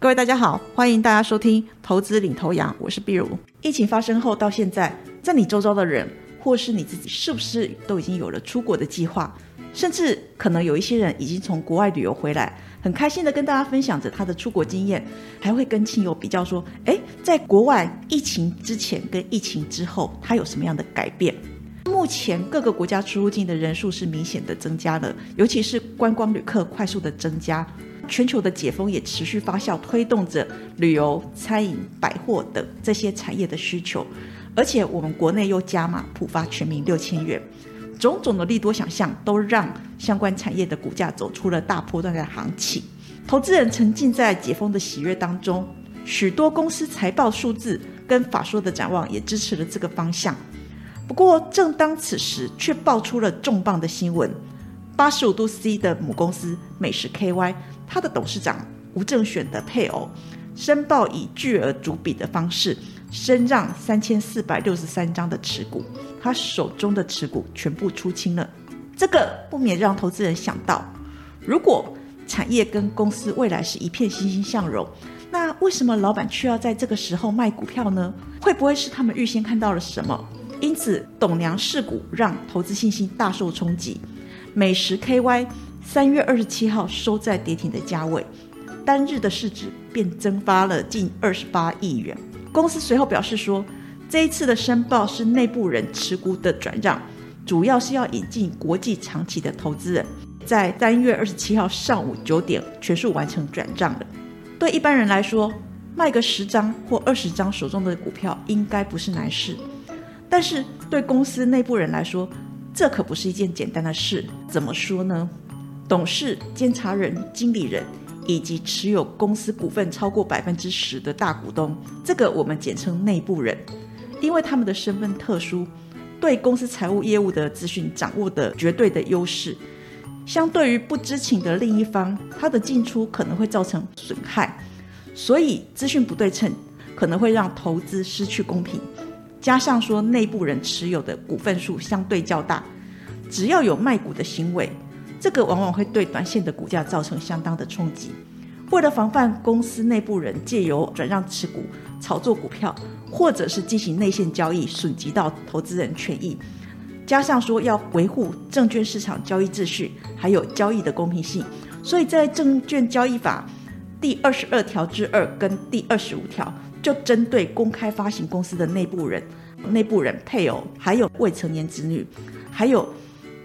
各位大家好，欢迎大家收听投资领头羊，我是碧如。疫情发生后到现在，在你周遭的人或是你自己，是不是都已经有了出国的计划？甚至可能有一些人已经从国外旅游回来，很开心的跟大家分享着他的出国经验，还会跟亲友比较说：诶，在国外疫情之前跟疫情之后，他有什么样的改变？目前各个国家出入境的人数是明显的增加了，尤其是观光旅客快速的增加。全球的解封也持续发酵，推动着旅游、餐饮、百货等这些产业的需求，而且我们国内又加码普发全民六千元，种种的利多想象都让相关产业的股价走出了大波段的行情。投资人沉浸在解封的喜悦当中，许多公司财报数字跟法说的展望也支持了这个方向。不过，正当此时，却爆出了重磅的新闻：八十五度 C 的母公司美食 KY。他的董事长吴正选的配偶申报以巨额主笔的方式升让三千四百六十三张的持股，他手中的持股全部出清了。这个不免让投资人想到，如果产业跟公司未来是一片欣欣向荣，那为什么老板却要在这个时候卖股票呢？会不会是他们预先看到了什么？因此，董娘试股让投资信心大受冲击。美食 KY。三月二十七号收在跌停的价位，单日的市值便蒸发了近二十八亿元。公司随后表示说，这一次的申报是内部人持股的转让，主要是要引进国际长期的投资人。在三月二十七号上午九点全数完成转账的。对一般人来说，卖个十张或二十张手中的股票应该不是难事，但是对公司内部人来说，这可不是一件简单的事。怎么说呢？董事、监察人、经理人以及持有公司股份超过百分之十的大股东，这个我们简称内部人，因为他们的身份特殊，对公司财务业务的资讯掌握的绝对的优势，相对于不知情的另一方，他的进出可能会造成损害，所以资讯不对称可能会让投资失去公平。加上说内部人持有的股份数相对较大，只要有卖股的行为。这个往往会对短线的股价造成相当的冲击。为了防范公司内部人借由转让持股炒作股票，或者是进行内线交易损及到投资人权益，加上说要维护证券市场交易秩序，还有交易的公平性，所以在证券交易法第二十二条之二跟第二十五条，就针对公开发行公司的内部人、内部人配偶，还有未成年子女，还有。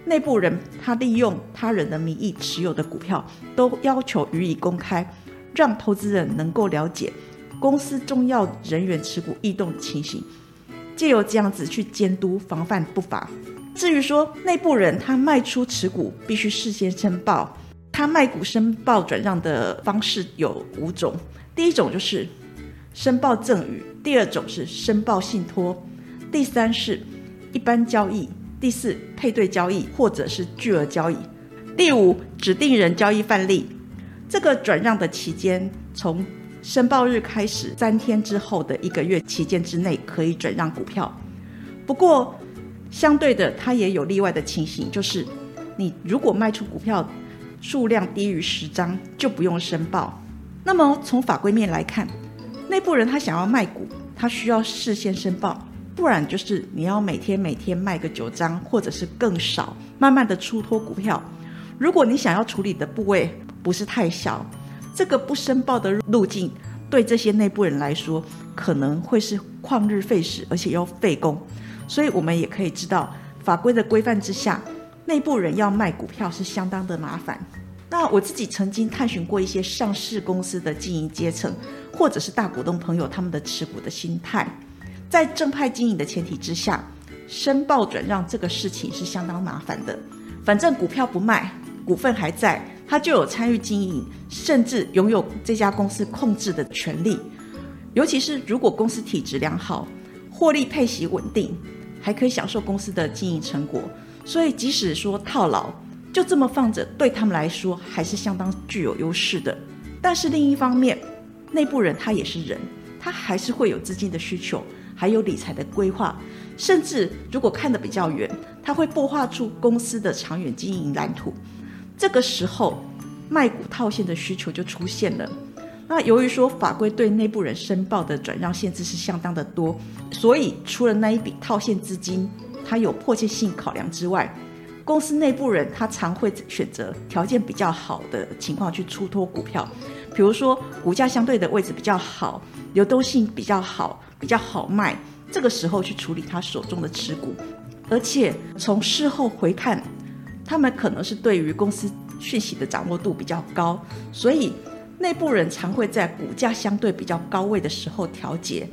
内部人他利用他人的名义持有的股票，都要求予以公开，让投资人能够了解公司重要人员持股异动的情形，借由这样子去监督防范不法。至于说内部人他卖出持股必须事先申报，他卖股申报转让的方式有五种，第一种就是申报赠与，第二种是申报信托，第三是一般交易。第四，配对交易或者是巨额交易；第五，指定人交易范例。这个转让的期间，从申报日开始三天之后的一个月期间之内可以转让股票。不过，相对的，它也有例外的情形，就是你如果卖出股票数量低于十张，就不用申报。那么从法规面来看，内部人他想要卖股，他需要事先申报。不然就是你要每天每天卖个九张，或者是更少，慢慢的出脱股票。如果你想要处理的部位不是太小，这个不申报的路径，对这些内部人来说可能会是旷日费时，而且要费工。所以我们也可以知道，法规的规范之下，内部人要卖股票是相当的麻烦。那我自己曾经探寻过一些上市公司的经营阶层，或者是大股东朋友他们的持股的心态。在正派经营的前提之下，申报转让这个事情是相当麻烦的。反正股票不卖，股份还在，他就有参与经营，甚至拥有这家公司控制的权利。尤其是如果公司体质良好，获利配息稳定，还可以享受公司的经营成果。所以即使说套牢，就这么放着，对他们来说还是相当具有优势的。但是另一方面，内部人他也是人，他还是会有资金的需求。还有理财的规划，甚至如果看得比较远，他会擘画出公司的长远经营蓝图。这个时候，卖股套现的需求就出现了。那由于说法规对内部人申报的转让限制是相当的多，所以除了那一笔套现资金，它有迫切性考量之外，公司内部人他常会选择条件比较好的情况去出脱股票，比如说股价相对的位置比较好，流动性比较好，比较好卖，这个时候去处理他手中的持股，而且从事后回看，他们可能是对于公司讯息的掌握度比较高，所以。内部人常会在股价相对比较高位的时候调节，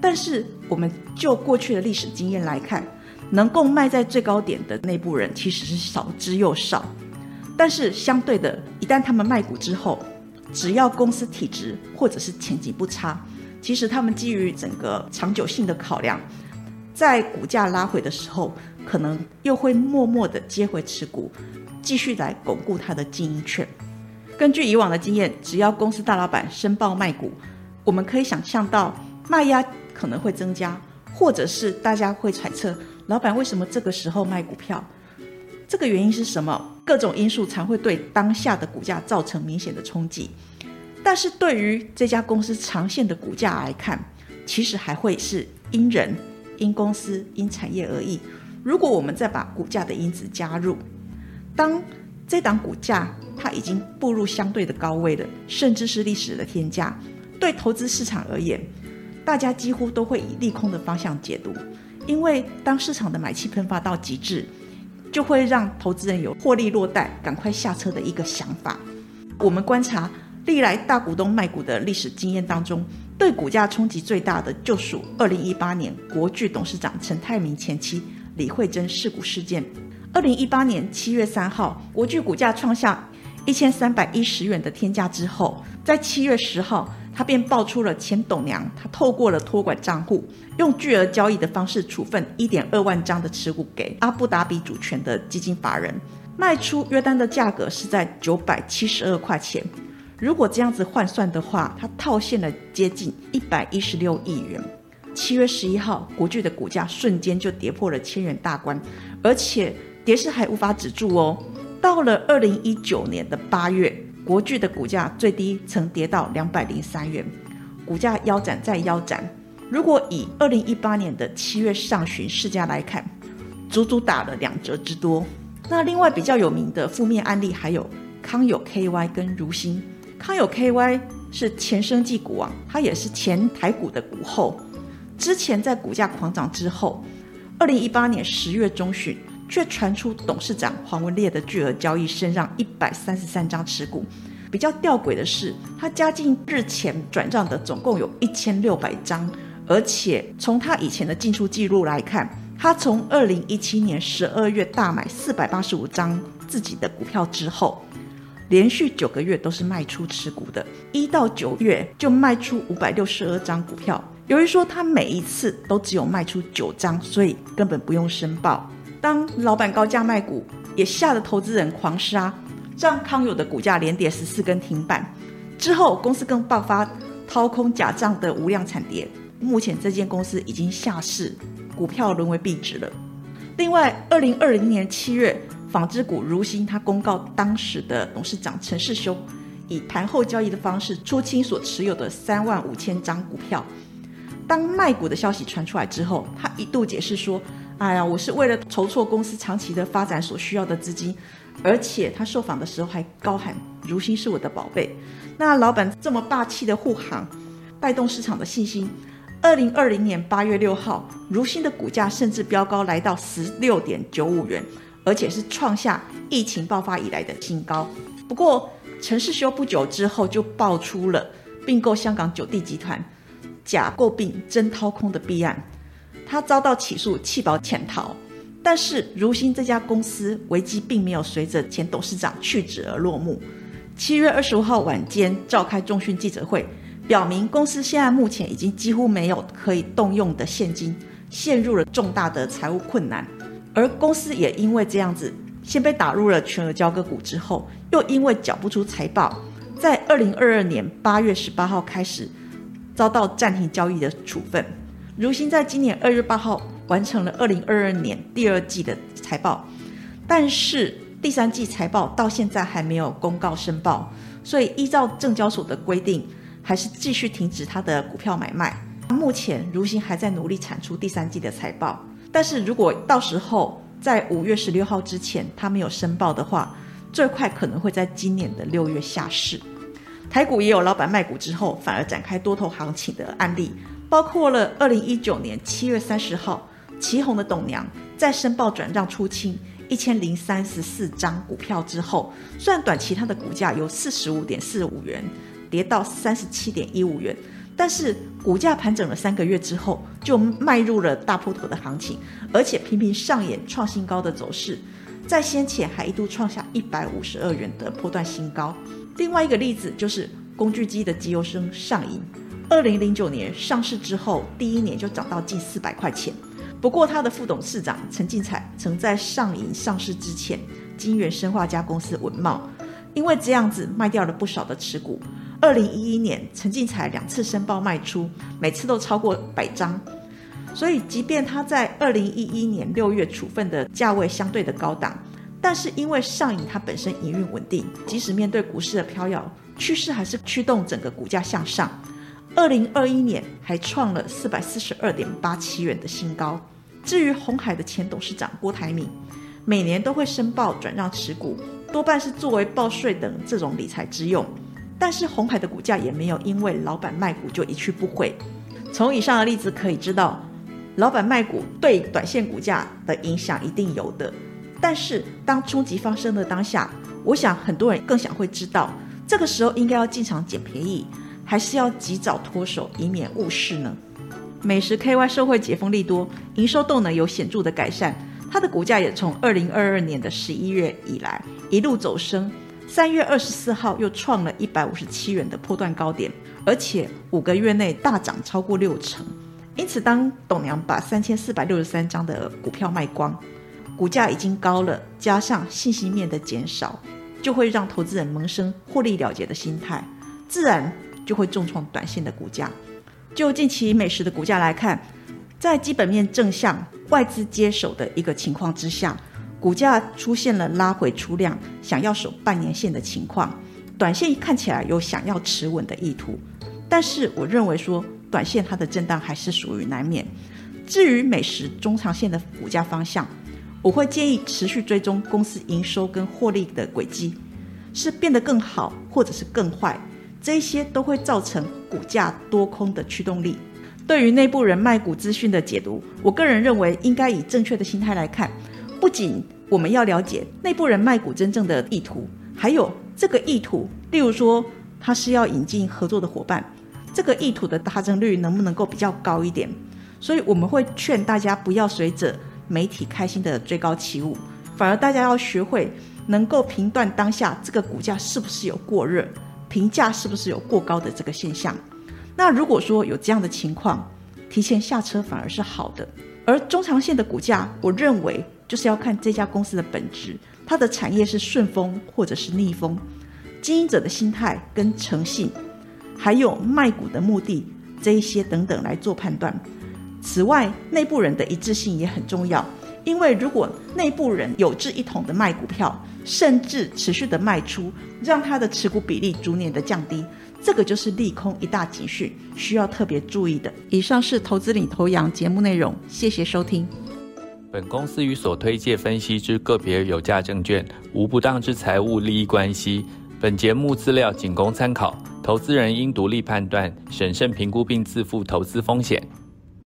但是我们就过去的历史经验来看，能够卖在最高点的内部人其实是少之又少。但是相对的，一旦他们卖股之后，只要公司体质或者是前景不差，其实他们基于整个长久性的考量，在股价拉回的时候，可能又会默默的接回持股，继续来巩固他的经营权。根据以往的经验，只要公司大老板申报卖股，我们可以想象到卖压可能会增加，或者是大家会揣测老板为什么这个时候卖股票，这个原因是什么？各种因素才会对当下的股价造成明显的冲击。但是对于这家公司长线的股价来看，其实还会是因人、因公司、因产业而异。如果我们再把股价的因子加入，当这档股价。它已经步入相对的高位了，甚至是历史的天价。对投资市场而言，大家几乎都会以利空的方向解读，因为当市场的买气喷发到极致，就会让投资人有获利落袋、赶快下车的一个想法。我们观察历来大股东卖股的历史经验当中，对股价冲击最大的就属2018年国巨董事长陈泰明前妻李慧珍事故事件。2018年7月3号，国巨股价创下。一千三百一十元的天价之后，在七月十号，他便爆出了前董娘，他透过了托管账户，用巨额交易的方式处分一点二万张的持股给阿布达比主权的基金法人，卖出约单的价格是在九百七十二块钱。如果这样子换算的话，他套现了接近一百一十六亿元。七月十一号，国巨的股价瞬间就跌破了千元大关，而且跌势还无法止住哦。到了二零一九年的八月，国巨的股价最低曾跌到两百零三元，股价腰斩再腰斩。如果以二零一八年的七月上旬市价来看，足足打了两折之多。那另外比较有名的负面案例还有康友 KY 跟如新。康友 KY 是前生技股王，它也是前台股的股后。之前在股价狂涨之后，二零一八年十月中旬。却传出董事长黄文烈的巨额交易，身让一百三十三张持股。比较吊诡的是，他加进日前转账的总共有一千六百张，而且从他以前的进出记录来看，他从二零一七年十二月大买四百八十五张自己的股票之后，连续九个月都是卖出持股的，一到九月就卖出五百六十二张股票。由于说他每一次都只有卖出九张，所以根本不用申报。当老板高价卖股，也吓得投资人狂杀，让康友的股价连跌十四根停板。之后，公司更爆发掏空假账的无量惨跌。目前，这间公司已经下市，股票沦为壁纸了。另外，二零二零年七月，纺织股如新，他公告当时的董事长陈世修以盘后交易的方式出清所持有的三万五千张股票。当卖股的消息传出来之后，他一度解释说。哎呀，我是为了筹措公司长期的发展所需要的资金，而且他受访的时候还高喊“如新是我的宝贝”。那老板这么霸气的护航，带动市场的信心。二零二零年八月六号，如新的股价甚至飙高来到十六点九五元，而且是创下疫情爆发以来的新高。不过陈世修不久之后就爆出了并购香港九地集团、假诟病真掏空的弊案。他遭到起诉，弃保潜逃，但是如新这家公司危机并没有随着前董事长去职而落幕。七月二十五号晚间召开重讯记者会，表明公司现在目前已经几乎没有可以动用的现金，陷入了重大的财务困难。而公司也因为这样子，先被打入了全额交割股之后，又因为缴不出财报，在二零二二年八月十八号开始遭到暂停交易的处分。如新在今年二月八号完成了二零二二年第二季的财报，但是第三季财报到现在还没有公告申报，所以依照证交所的规定，还是继续停止它的股票买卖。目前如新还在努力产出第三季的财报，但是如果到时候在五月十六号之前它没有申报的话，最快可能会在今年的六月下市。台股也有老板卖股之后反而展开多头行情的案例，包括了二零一九年七月三十号，旗宏的董娘在申报转让出清一千零三十四张股票之后，虽然短期它的股价由四十五点四五元跌到三十七点一五元，但是股价盘整了三个月之后，就迈入了大波头的行情，而且频频上演创新高的走势，在先前还一度创下一百五十二元的波段新高。另外一个例子就是工具机的机油生上影，二零零九年上市之后，第一年就涨到近四百块钱。不过，他的副董事长陈进彩曾在上影上市之前，金源生化加公司文茂，因为这样子卖掉了不少的持股。二零一一年，陈进彩两次申报卖出，每次都超过百张。所以，即便他在二零一一年六月处分的价位相对的高档。但是因为上影它本身营运稳定，即使面对股市的飘摇，趋势还是驱动整个股价向上。二零二一年还创了四百四十二点八七元的新高。至于红海的前董事长郭台铭，每年都会申报转让持股，多半是作为报税等这种理财之用。但是红海的股价也没有因为老板卖股就一去不回。从以上的例子可以知道，老板卖股对短线股价的影响一定有的。但是，当冲击发生的当下，我想很多人更想会知道，这个时候应该要进场捡便宜，还是要及早脱手，以免误事呢？美食 KY 社会解封利多，营收动能有显著的改善，它的股价也从二零二二年的十一月以来一路走升，三月二十四号又创了一百五十七元的破断高点，而且五个月内大涨超过六成。因此，当董娘把三千四百六十三张的股票卖光。股价已经高了，加上信息面的减少，就会让投资人萌生获利了结的心态，自然就会重创短线的股价。就近期美食的股价来看，在基本面正向、外资接手的一个情况之下，股价出现了拉回出量，想要守半年线的情况，短线看起来有想要持稳的意图。但是我认为说，短线它的震荡还是属于难免。至于美食中长线的股价方向，我会建议持续追踪公司营收跟获利的轨迹，是变得更好，或者是更坏，这些都会造成股价多空的驱动力。对于内部人卖股资讯的解读，我个人认为应该以正确的心态来看。不仅我们要了解内部人卖股真正的意图，还有这个意图，例如说他是要引进合作的伙伴，这个意图的达成率能不能够比较高一点？所以我们会劝大家不要随着。媒体开心的追高起舞，反而大家要学会能够评断当下这个股价是不是有过热，评价是不是有过高的这个现象。那如果说有这样的情况，提前下车反而是好的。而中长线的股价，我认为就是要看这家公司的本质，它的产业是顺风或者是逆风，经营者的心态跟诚信，还有卖股的目的这一些等等来做判断。此外，内部人的一致性也很重要，因为如果内部人有志一同的卖股票，甚至持续的卖出，让他的持股比例逐年的降低，这个就是利空一大警讯，需要特别注意的。以上是投资领头羊节目内容，谢谢收听。本公司与所推介分析之个别有价证券无不当之财务利益关系，本节目资料仅供参考，投资人应独立判断、审慎评估并自负投资风险。